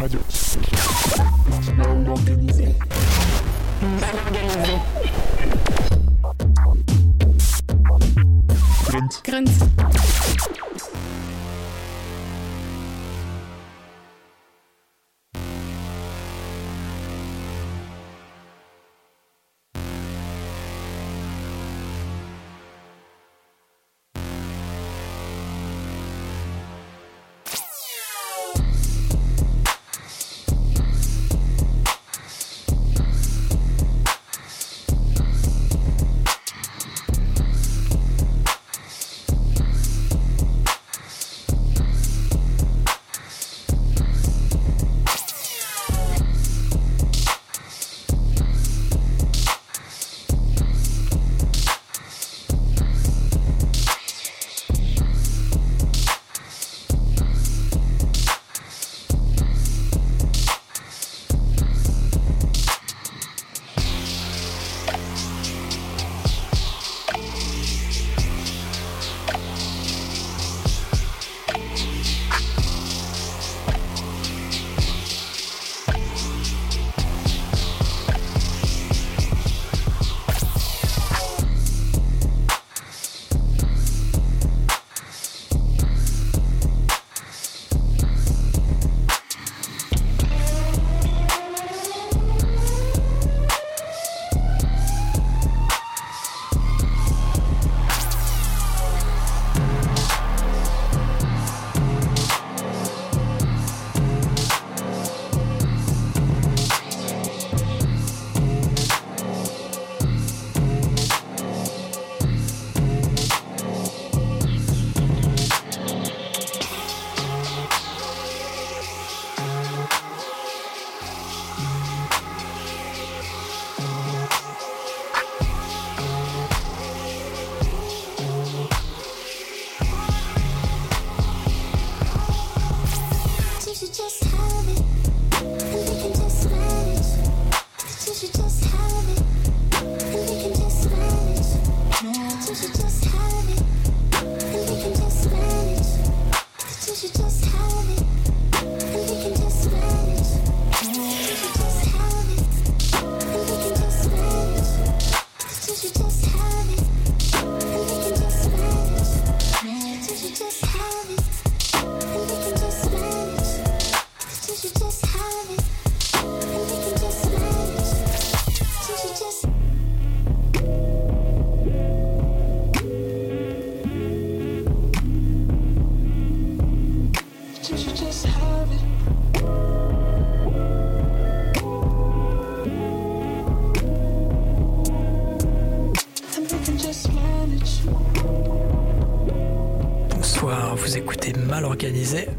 попадет.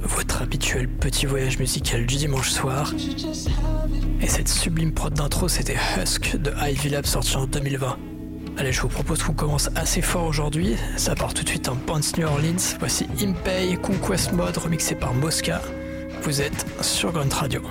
votre habituel petit voyage musical du dimanche soir. Et cette sublime prod d'intro, c'était Husk de Ivy Lab sorti en 2020. Allez, je vous propose qu'on commence assez fort aujourd'hui. Ça part tout de suite en Pants New Orleans. Voici Impey Conquest Mode remixé par Mosca. Vous êtes sur Grunt Radio.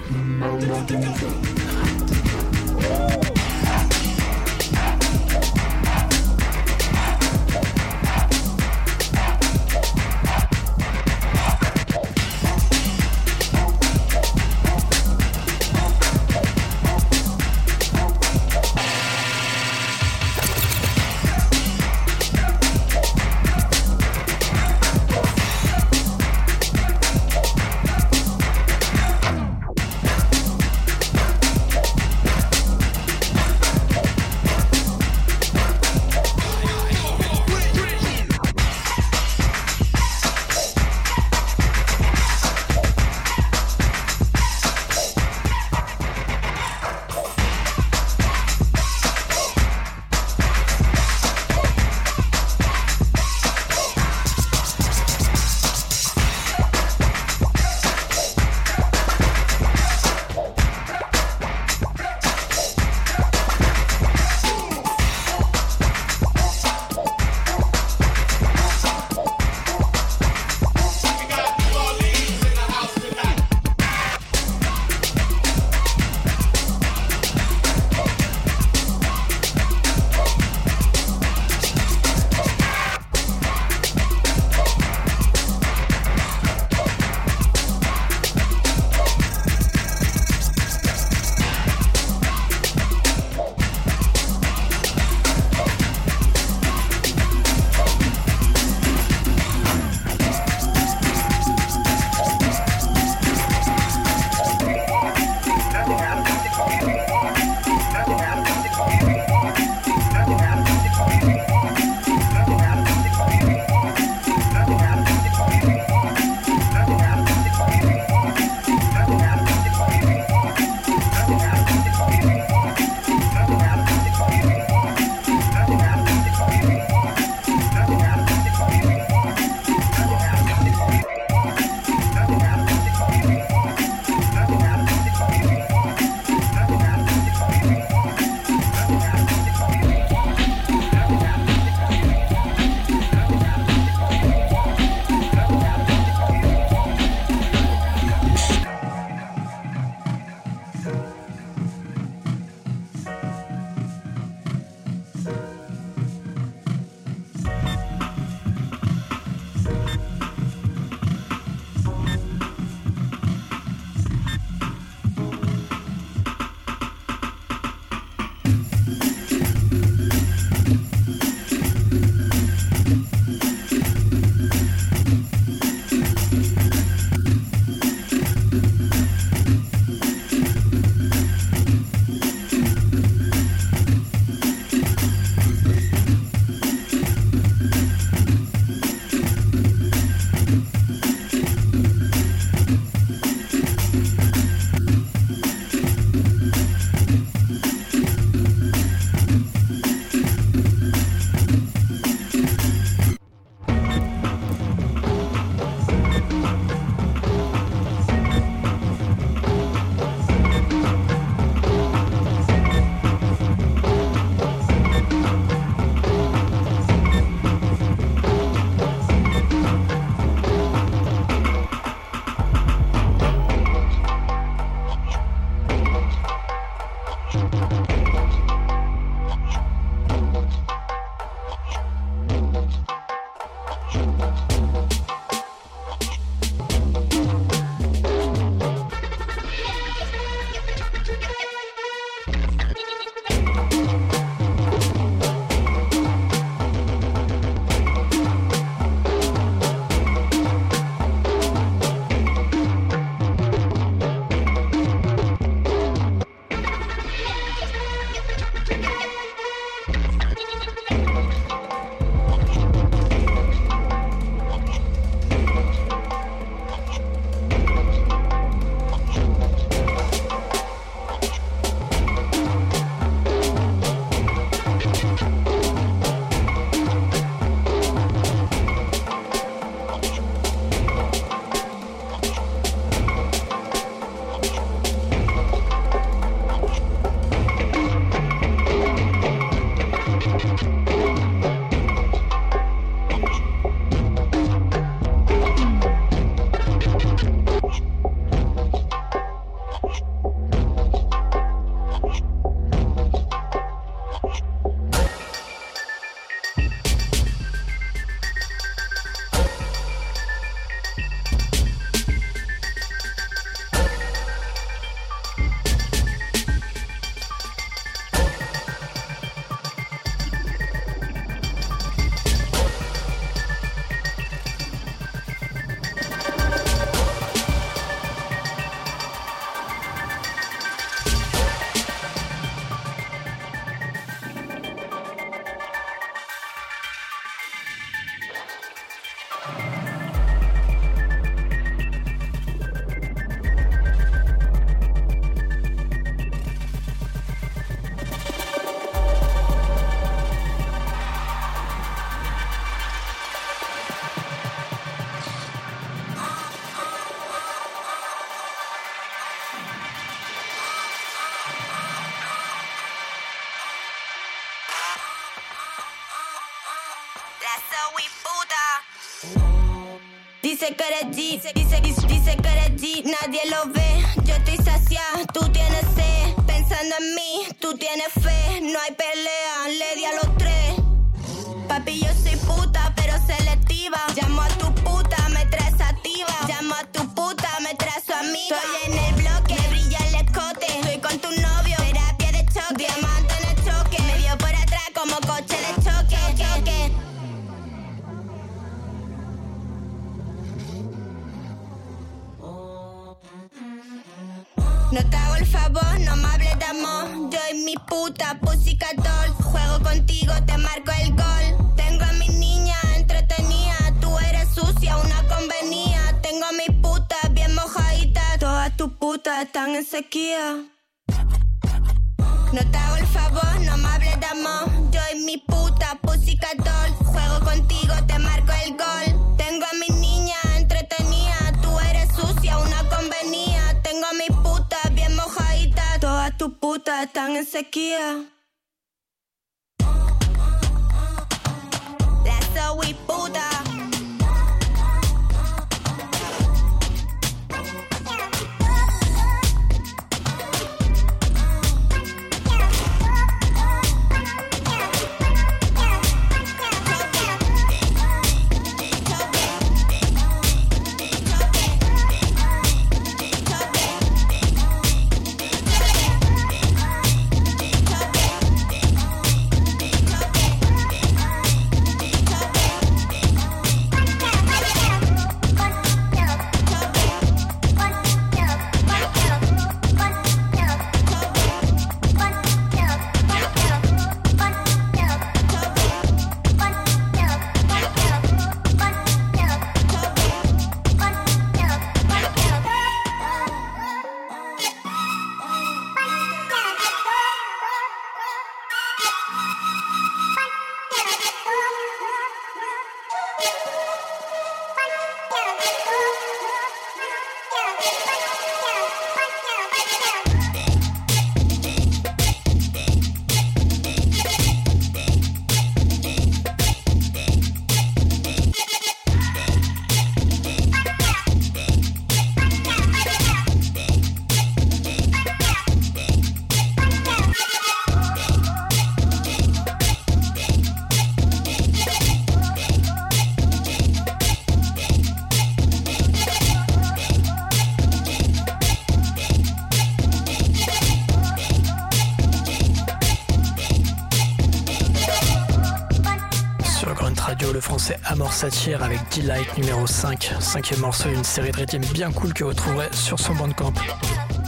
Satire avec Delight numéro 5, cinquième morceau d'une série de rythmes bien cool que vous trouverez sur son bandcamp.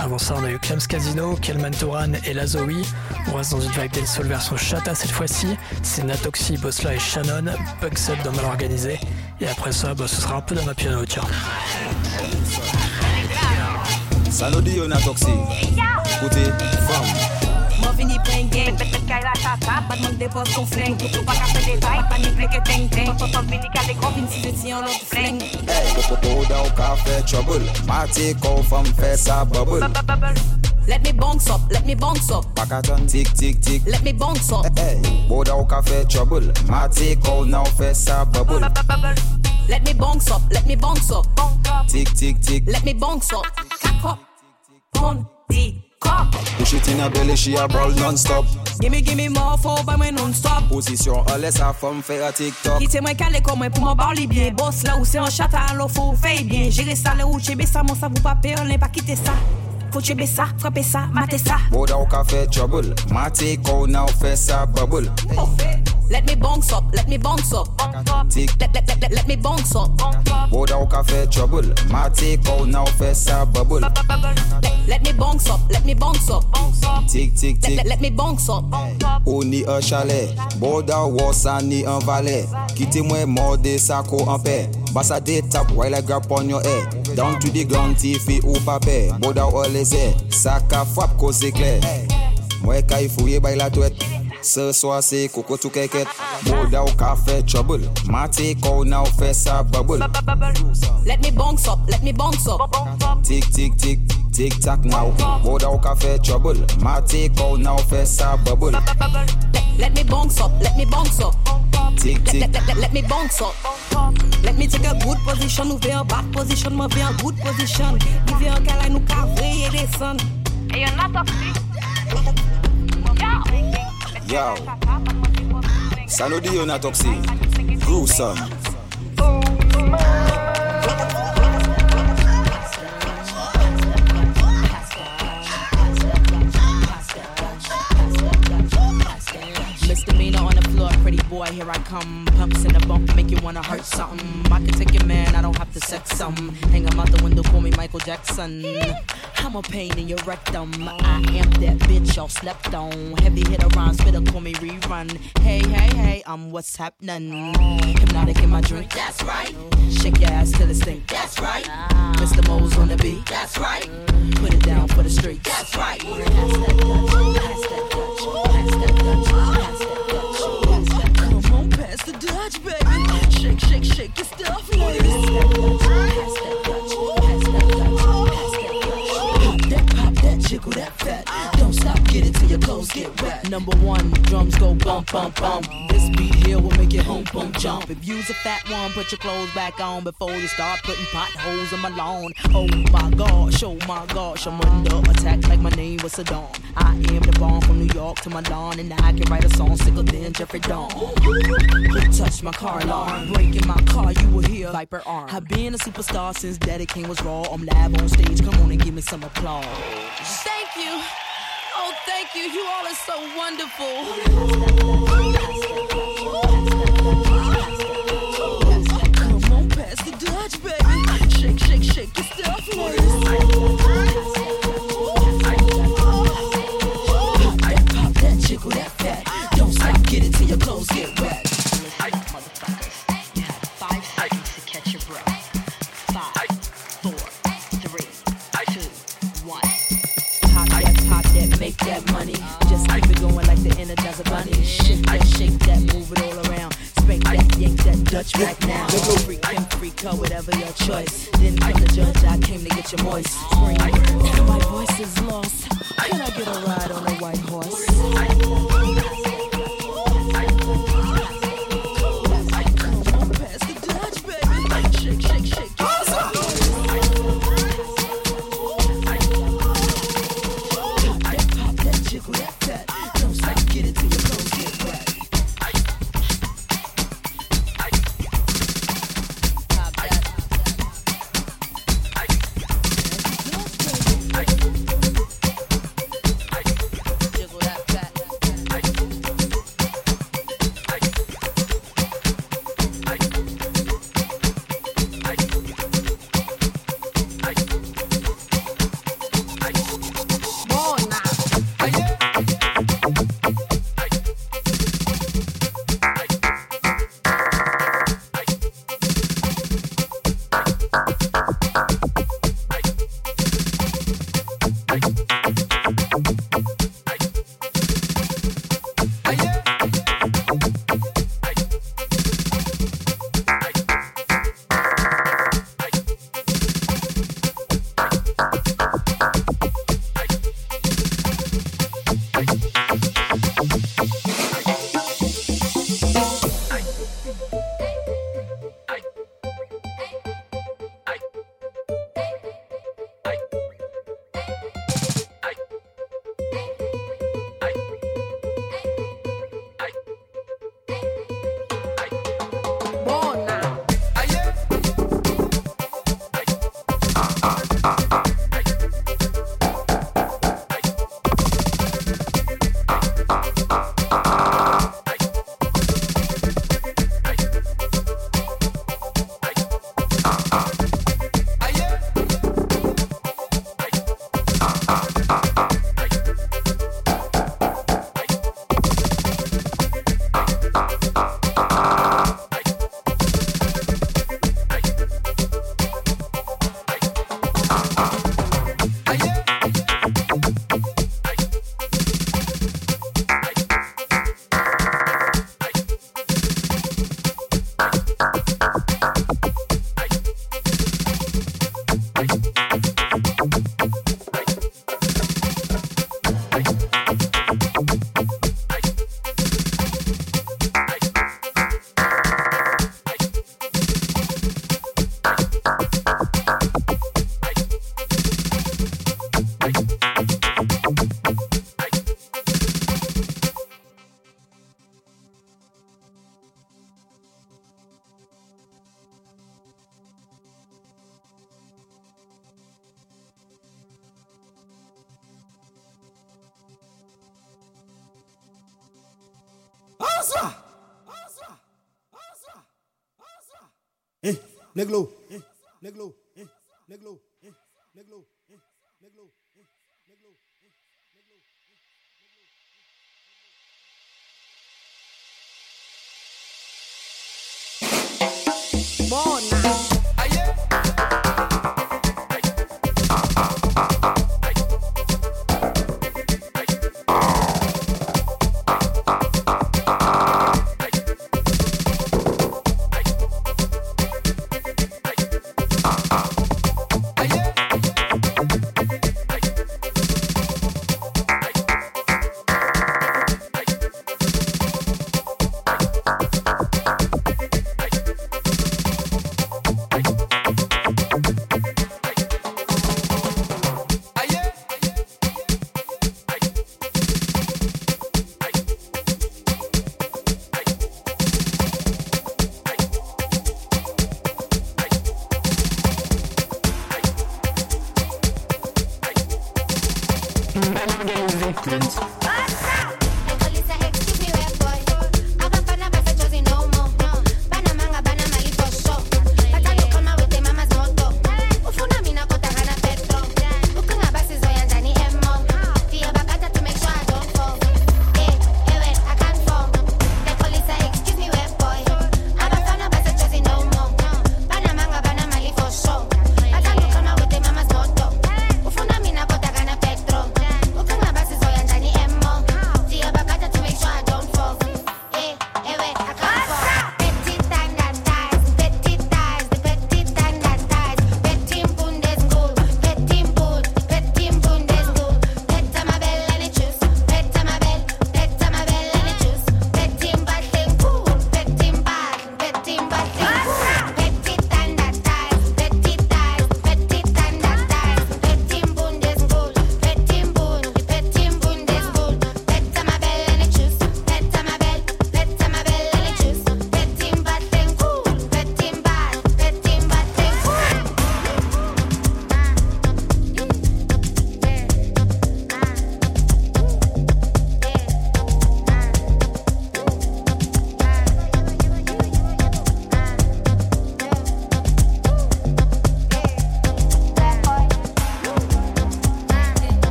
Avant ça, on a eu Clems Casino, Kelman Toran et Lazoe. On reste dans une vibe dancehall version chata cette fois-ci. C'est Natoxi, Bossla et Shannon, Pugset dans Mal Organisé. Et après ça, bah, ce sera un peu dans ma piano, tiens. Salodi yo nan toksi Fam Mwen vini plen Kay la tata Bat mwen depos kon fleng Pou pa ka fe detay Pa ni pleke teng teng Pop vini ka de kon Vin si de ti an lot fleng Hey, Popoda ou ka fe trouble Mati kou fam fe sa bubble Let me bounce up Let me bounce up Pakaton tik tik tik Let me bounce up Hey, Boda ou ka fe trouble Mati kou nou fe sa bubble Let me bounce up Let me bounce up Tik tik tik Let me bounce up Cock up Pon di cock. Push it in a belly, she a brawl non-stop. Gimme gimme more for by mwen non-stop. Posisyon an lè sa fam fe a TikTok Kite mwen kale kon mwen pou mwen barli bien. Boss la ou se an chata alo fò fey bien. Jere sa le ou chebe sa mon sa vou pa pe On lè pa kite sa Fò chebe sa, frappe sa, mate sa Boda ou ka trouble. Mati kou nou fe sa bubble Let me bounce up, let me bounce up. Tik Let, let, let, let, let me bounce up. Boda ou ka fe trouble. Mati kou nou fe sa bubble. Let, let me bounce up, let me bounce up. Tik tik let, tik let, let me bounce up. Ou ni an chalet. Ou sa ni an valet Kite mwen morde sa ko an pe. Basa de tap while I grab on your head. Down to the ground tifi ou pape Boda ou leze Sa ka fwap ko se kler Mwen ka ifouye bay la twet Se swa se koko tou keket Boda ou ka fe trouble Mati kou nou fe sa bubble Let me bounce up, let me bounce up Tik tik tik Tic tac now, boda ou ka fe trouble. Ma take out now fe sa bubble. Let, let me bounce up, let me bounce up. Tic Let, tic, let, let, let me bounce up. Let me take a good position, ouvrir un bad position, me ver un good position. Vive un câlin, nous ka vreye descend. Et y'en a toxique. yo. Yo. Gruesome. Misdemeanor on the floor, pretty boy, here I come. Pumps in the bump, make you wanna hurt something. I can take your man, I don't have to sex some. Hang him out the window, call me Michael Jackson. I'm a pain in your rectum. I am that bitch y'all slept on. Heavy hit around, spitter, call me rerun. Hey, hey, hey, I'm what's happening. Hpnotiq in my drink, that's right. Shake your ass till it stink, that's right. Mr. Mo's on the beat, that's right. Put it down for the street, that's right. Pass that Dutch, pass that Dutch, pass that Number one, drums go bump, bump, bump. This beat here will make it home, boom, jump. If you's a fat one, put your clothes back on before you start putting potholes in my lawn. Oh my gosh, oh my gosh, I'm under attack like my name was Saddam. I am the bomb from New York to Milan, and I can write a song sicker than Jeffrey Dawn. Who touched my car alarm? Breaking my car, you will hear Viper arm. I've been a superstar since Daddy Kane was raw. I'm live on stage, come on and give me some applause. Thank you. Thank you. You all are so wonderful. Come on, pass the Dutch, baby. Shake, shake, shake your stuff, ladies.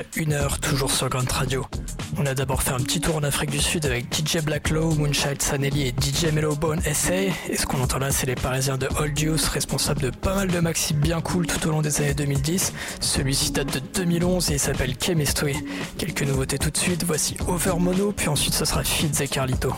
Jusqu'à 1h, toujours sur Grunt Radio. On a d'abord fait un petit tour en Afrique du Sud avec DJ Blacklow, Moonchild Sanelli et DJ Mellowbone SA. Et ce qu'on entend là, c'est les Parisiens de Old Youth, responsables de pas mal de maxi bien cool tout au long des années 2010. Celui-ci date de 2011 et il s'appelle Chemistry. Quelques nouveautés tout de suite, voici Over Mono, puis ensuite ce sera Fitz et Carlito.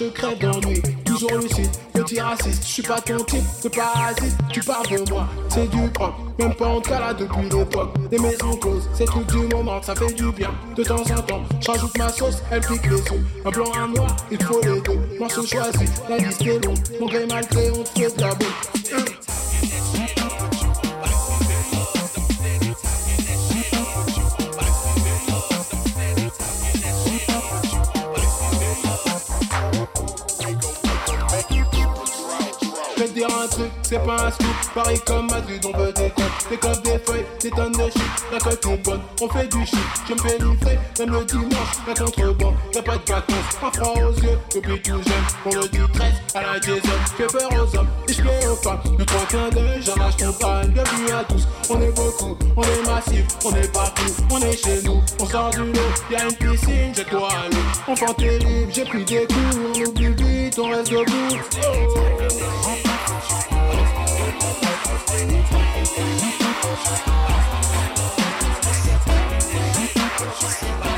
Je crève d'ennui, toujours lucide, petit raciste, je suis pas ton type de parasite, tu parles de moi, c'est du propre, même pas en cas là depuis l'époque. Des maisons closes, c'est tout du moment, ça fait du bien. De temps en temps, je rajoute ma sauce, elle pique les os. Un blanc, un noir, il faut les deux. Morceau choisi, la liste est longue. Mon gré mal créé, on te fait de la. Dire un truc, c'est pas un scoop. Paris comme Madrid, on veut des comptes, des clubs, des feuilles, des tonnes de shit. La cote est bonne, on fait du shit. Je me fais livrer, même le dimanche, la contrebande. Y'a pas de vacances, pas froid aux yeux, depuis tout jeune. On le dit 13 à la Jason, fais peur aux hommes, et je plais aux femmes. Le trois clin d'œil, j'en lâche ton crâne, bienvenue à tous. On est beaucoup, on est massif, on est partout, on est chez nous. On sort du lot, y'a une piscine, j'ai quoi à l'eau. Enfant terrible, j'ai pris des coups, on oublie vite, on reste debout. Pra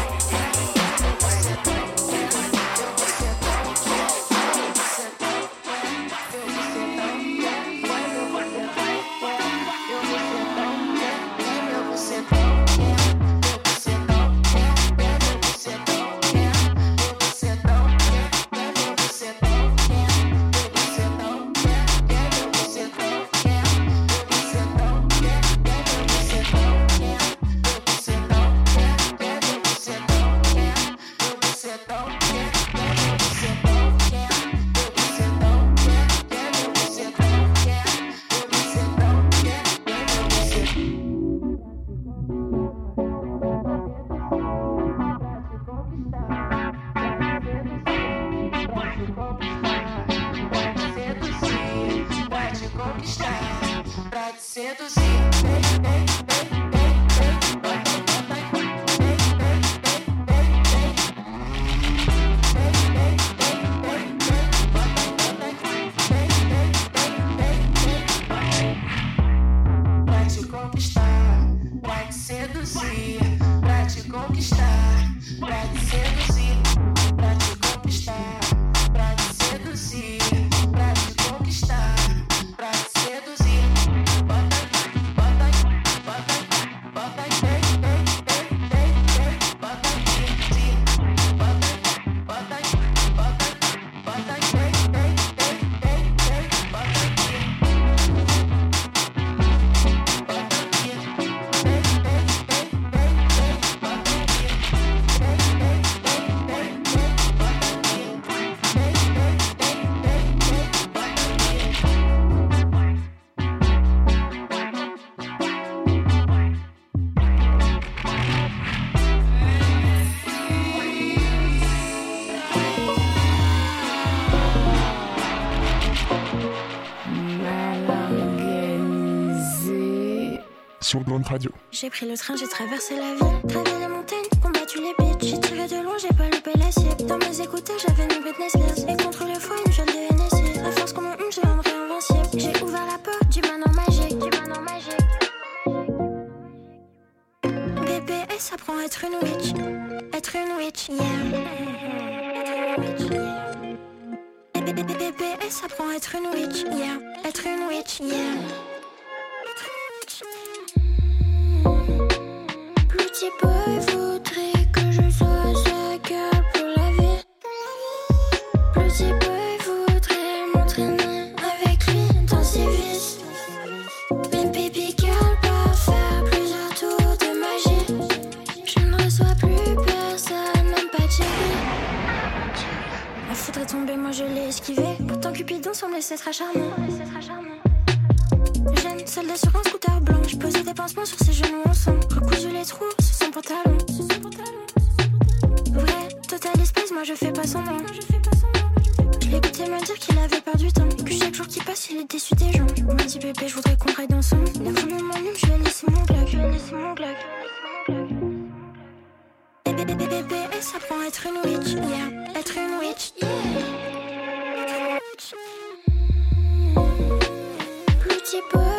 J'ai pris le train, j'ai traversé la ville. La tombée, moi je l'ai esquivé. Pourtant Cupidon semblait s'être acharné. Jeune soldat sur un scooter blanc, je posais des pansements sur ses genoux ensemble. Recousu les trous sous son pantalon. Vrai, total espèce, moi je fais pas son nom. Je écouté me dire qu'il avait perdu du temps. Que chaque jour qui passe, il est déçu des gens. Il m'a dit bébé, je voudrais qu'on raille dans son. Il a voulu mon nom, je laissé mon Glock. Je ai laissé mon Glock. Bébé, ça prend être une witch, yeah. Être une witch, yeah. Petit boy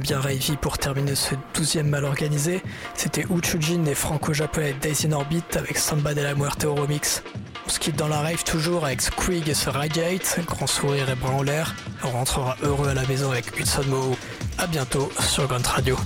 bien bien ravey pour terminer ce 12e mal organisé. C'était Uchujin et franco-japonais Daisy in Orbit avec Samba de la Muerte au remix. On se quitte dans la rave toujours avec Squig et ce Radiate, grand sourire et bras en l'air. On rentrera heureux à la maison avec Hudson Mo. A bientôt sur Grunt Radio.